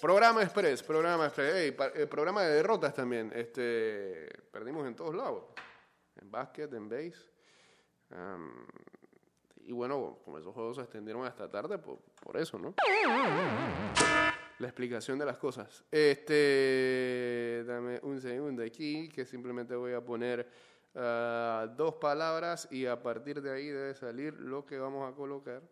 Programa Express, programa Express. Ey, pa- eh, programa de derrotas también. Este, perdimos en todos lados. En básquet, en base. Am, y bueno, como esos juegos se extendieron hasta tarde, por, por eso, ¿no? La explicación de las cosas. Este, dame un segundo aquí, que simplemente voy a poner ah, dos palabras y a partir de ahí debe salir lo que vamos a colocar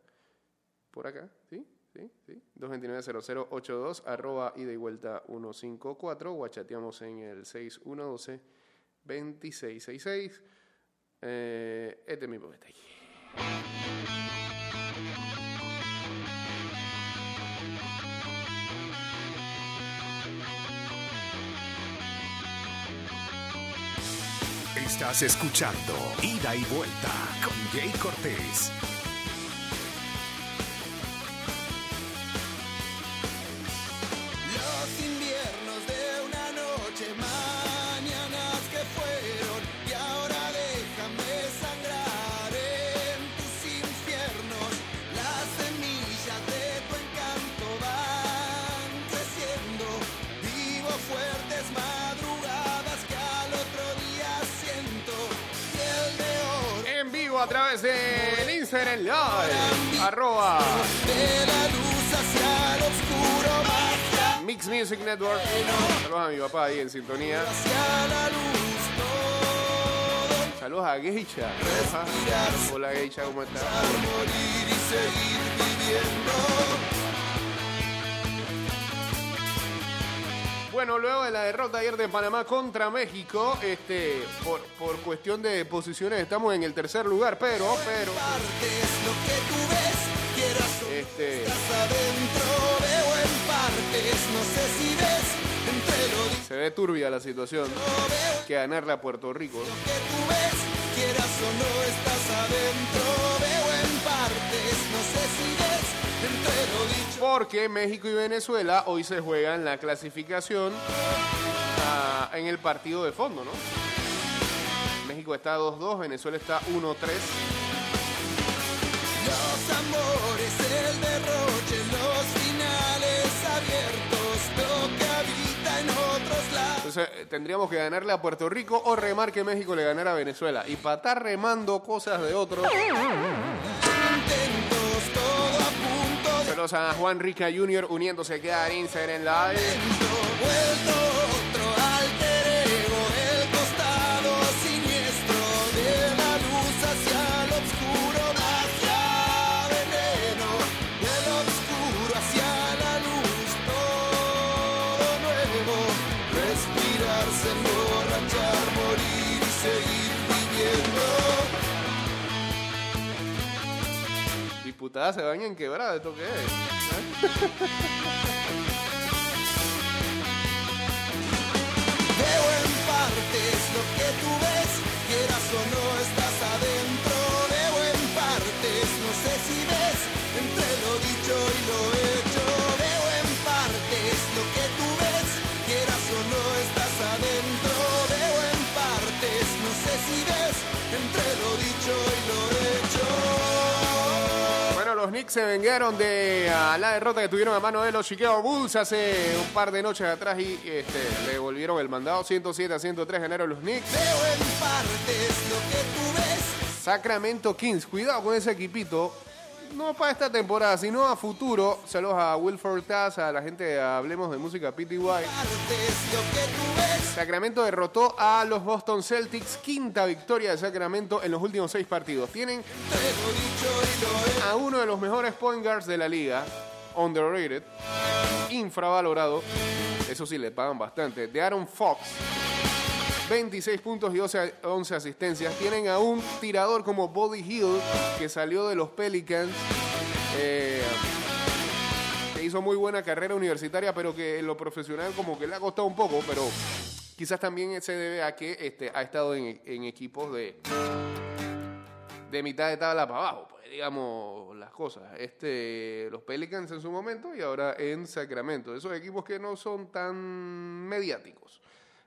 por acá, ¿sí? ¿Sí? ¿Sí? 229-0082, arroba ida y vuelta 154, o chateamos en el 6112-2666. Eh, este es mi poeta. Estás escuchando Ida y Vuelta con Jay Cortés. A través del Instagram arroba Mix Music Network. Saludos a mi papá ahí en sintonía. Saludos a Geisha. Hola Geisha, ¿cómo estás? Bueno, luego de la derrota ayer de Panamá contra México, este, por, por cuestión de posiciones estamos en el tercer lugar, pero, pero, este, se ve turbia la situación. Que ganarle a Puerto Rico. no Porque México y Venezuela hoy se juegan la clasificación ah, en el partido de fondo, ¿no? México está 2-2, Venezuela está 1-3. Los amores, el derroche, los finales abiertos, lo que habita en otros lados. Entonces eh, tendríamos que ganarle a Puerto Rico o remar que México le ganara a Venezuela. Y para estar remando cosas de otros, saludos a Juan Rica Jr. uniéndose aquí en Instagram Live. Diputadas se bañan en quebrada, ¿esto qué es? Veo en partes lo que tú ves, se vengaron de la derrota que tuvieron a mano de los Chicago Bulls hace un par de noches atrás y este, le volvieron el mandado 107 a 103 ganaron los Knicks. Veo en partes lo que tú ves. Sacramento Kings, cuidado con ese equipito. No para esta temporada, sino a futuro. Saludos a Wilford Taz, a la gente de Hablemos de Música PTY. Sacramento derrotó a los Boston Celtics, quinta victoria de Sacramento en los últimos seis partidos. Tienen a uno de los mejores point guards de la liga, underrated, infravalorado, eso sí, le pagan bastante, de Aaron Fox. 26 puntos y 11, 11 asistencias. Tienen a un tirador como Body Hill, que salió de los Pelicans. eh, que hizo muy buena carrera universitaria, pero que en lo profesional como que le ha costado un poco, pero quizás también se debe a que este, ha estado en, en equipos de, de mitad de tabla para abajo, pues digamos las cosas. Este, los Pelicans en su momento y ahora en Sacramento. Esos equipos que no son tan mediáticos.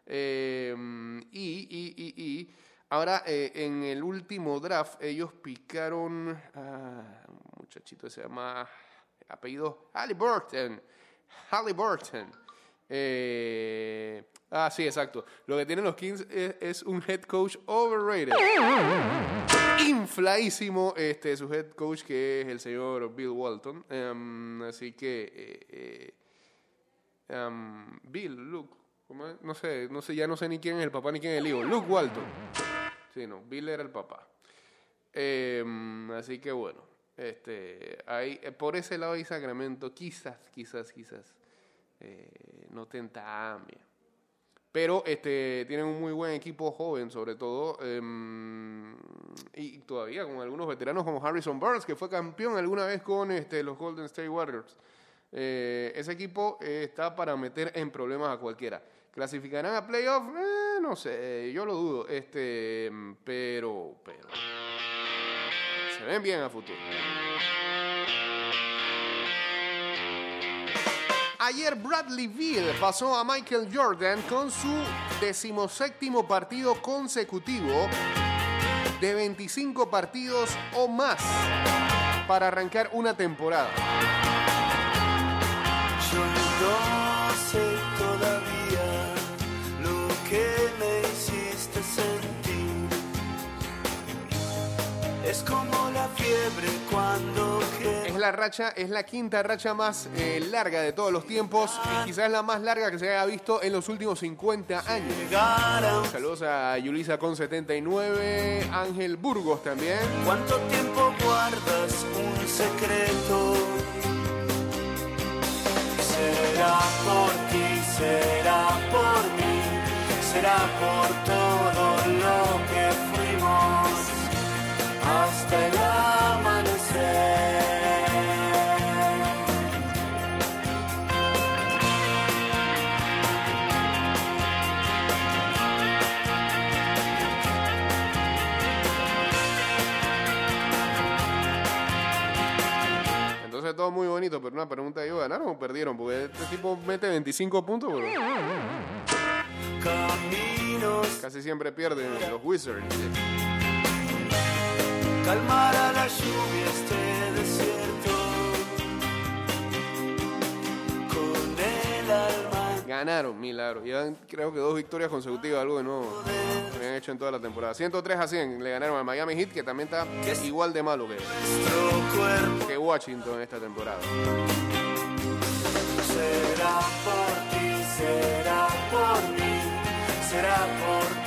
Eh, y, y, y, y ahora eh, en el último draft ellos picaron, ah, un muchachito que se llama apellido Halliburton. Halliburton. Eh, ah, sí, exacto. Lo que tienen los Kings es, un head coach overrated. Infladísimo este, su head coach, que es el señor Bill Walton. Em, así que. eh, em, Bill, Luke. No sé, no sé, ya no sé ni quién es el papá ni quién es el hijo. Luke Walton. Sí, no, Bill era el papá. Em, así que bueno, este, ahí, eh, por ese lado hay Sacramento, quizás, quizás, quizás eh, no tenta Amia. Pero este, tienen un muy buen equipo joven, sobre todo, em, y todavía con algunos veteranos como Harrison Barnes, que fue campeón alguna vez con este, los Golden State Warriors. Eh, ese equipo eh, está para meter en problemas a cualquiera. ¿Clasificarán a playoff? Eh, no sé, yo lo dudo. Este, pero, pero. Se ven bien a futuro. Ayer Bradley Beal pasó a Michael Jordan con su decimoséptimo partido consecutivo de 25 partidos o más para arrancar una temporada. Es como la fiebre cuando Es la racha, es la quinta racha más eh, larga de todos los tiempos y quizás la más larga que se haya visto en los últimos 50 años. Saludos a Yulisa con 79, Ángel Burgos también. ¿Cuánto tiempo guardas un secreto? Todo muy bonito, pero una pregunta yo, ¿ganaron o perdieron? Porque este tipo mete 25 puntos, pero Caminos casi siempre pierden los Wizards. calmará la lluvia este desierto Ganaron, milagro. Llevan creo que dos victorias consecutivas, algo que no habían hecho en toda la temporada. 103 a 100 le ganaron al Miami Heat, que también está igual de malo que, que Washington esta temporada. será por ti será por mí será por todo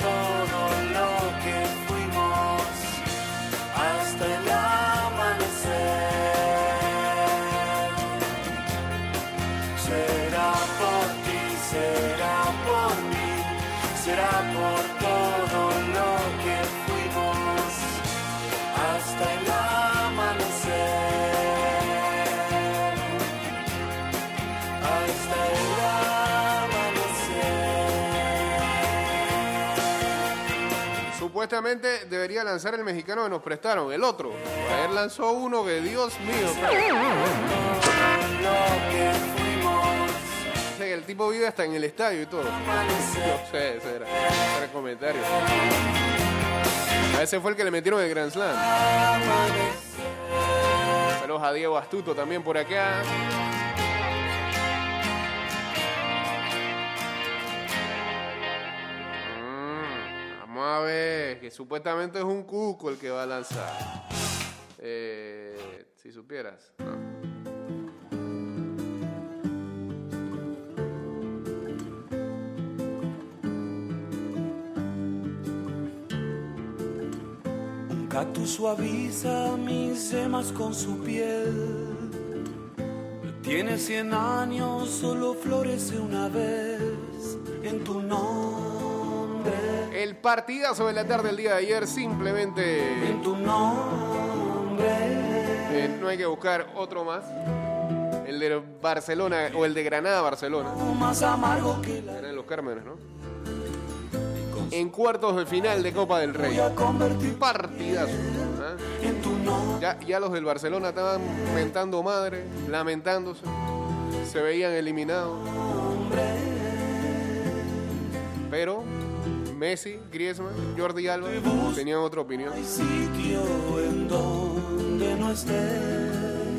Supuestamente debería lanzar el mexicano que nos prestaron, el otro. Ayer lanzó uno que, Dios mío, que el tipo vive hasta en el estadio y todo. No sé, ese era, ese era el comentario. A ese fue el que le metieron el Grand Slam. Saludos a Diego Astuto también por acá. Mm, Vamos a ver, que supuestamente es un cuco el que va a lanzar. Eh, si supieras. No. Un cactus suaviza mis semas con su piel. Tiene cien años, solo florece una vez partidazo de la tarde del día de ayer simplemente En tu nombre. eh, no hay que buscar otro más. El de Barcelona o el de Granada Barcelona. Más amargo que la Eran los Cármenes, ¿no? En cuartos de final de Copa del Rey. Partidazo. nombre. Ya, ya los del Barcelona estaban mentando madre, lamentándose. Se veían eliminados. Pero Messi, Griezmann, Jordi Alba tenían otra opinión.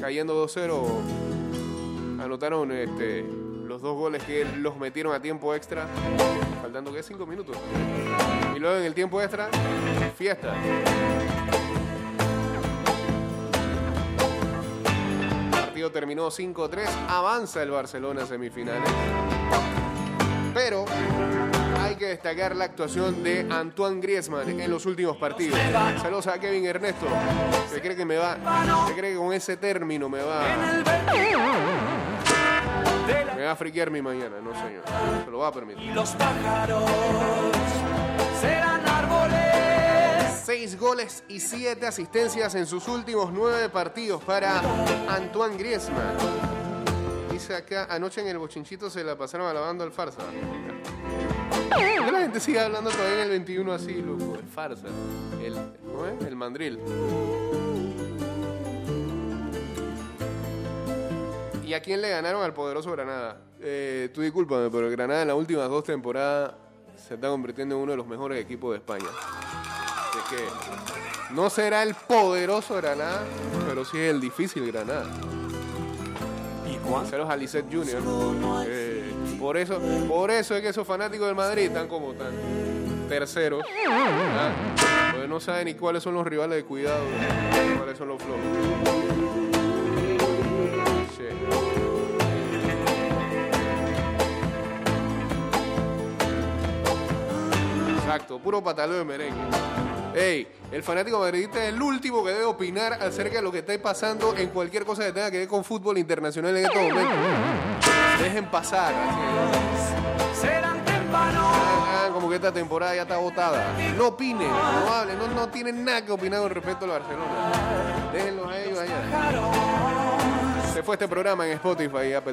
Cayendo 2-0 anotaron este, los dos goles que los metieron a tiempo extra, faltando que cinco minutos. Y luego en el tiempo extra, fiesta. Partido terminó 5-3, avanza el Barcelona a semifinales. Pero que destacar la actuación de Antoine Griezmann en los últimos partidos. Saludos a Kevin Ernesto. Se cree que me va, se cree que con ese término me va, me va a friquear mi mañana, no señor. Se lo va a permitir. Y los pájaros serán árboles. Seis goles y siete asistencias en sus últimos nueve partidos para Antoine Griezmann. Dice acá, anoche en el bochinchito se la pasaron alabando al farsa. ¿Por qué la gente sigue hablando todavía en el 21 así, loco? El farsa. El, ¿cómo es? El mandril. ¿Y a quién le ganaron al poderoso Granada? Eh, tú discúlpame, pero Granada en las últimas dos temporadas se está convirtiendo en uno de los mejores equipos de España. Así que no será el poderoso Granada, pero sí es el difícil Granada. ¿Y cuánto? Ceros a. Eh, por eso, por eso es que esos fanáticos del Madrid están como tan terceros. ¿ah? Porque no saben ni cuáles son los rivales de cuidado, ni cuáles son los flojos. Exacto, puro pataleo de merengue. Ey, el fanático madridista es el último que debe opinar acerca de lo que esté pasando en cualquier cosa que tenga que ver con fútbol internacional en estos momentos. Dejen pasar. así. Ah, como que esta temporada ya está votada. No opinen, no hablen, no, no tienen nada que opinar con respecto al Barcelona. Déjenlos a ellos allá. Se fue este programa en Spotify y Apple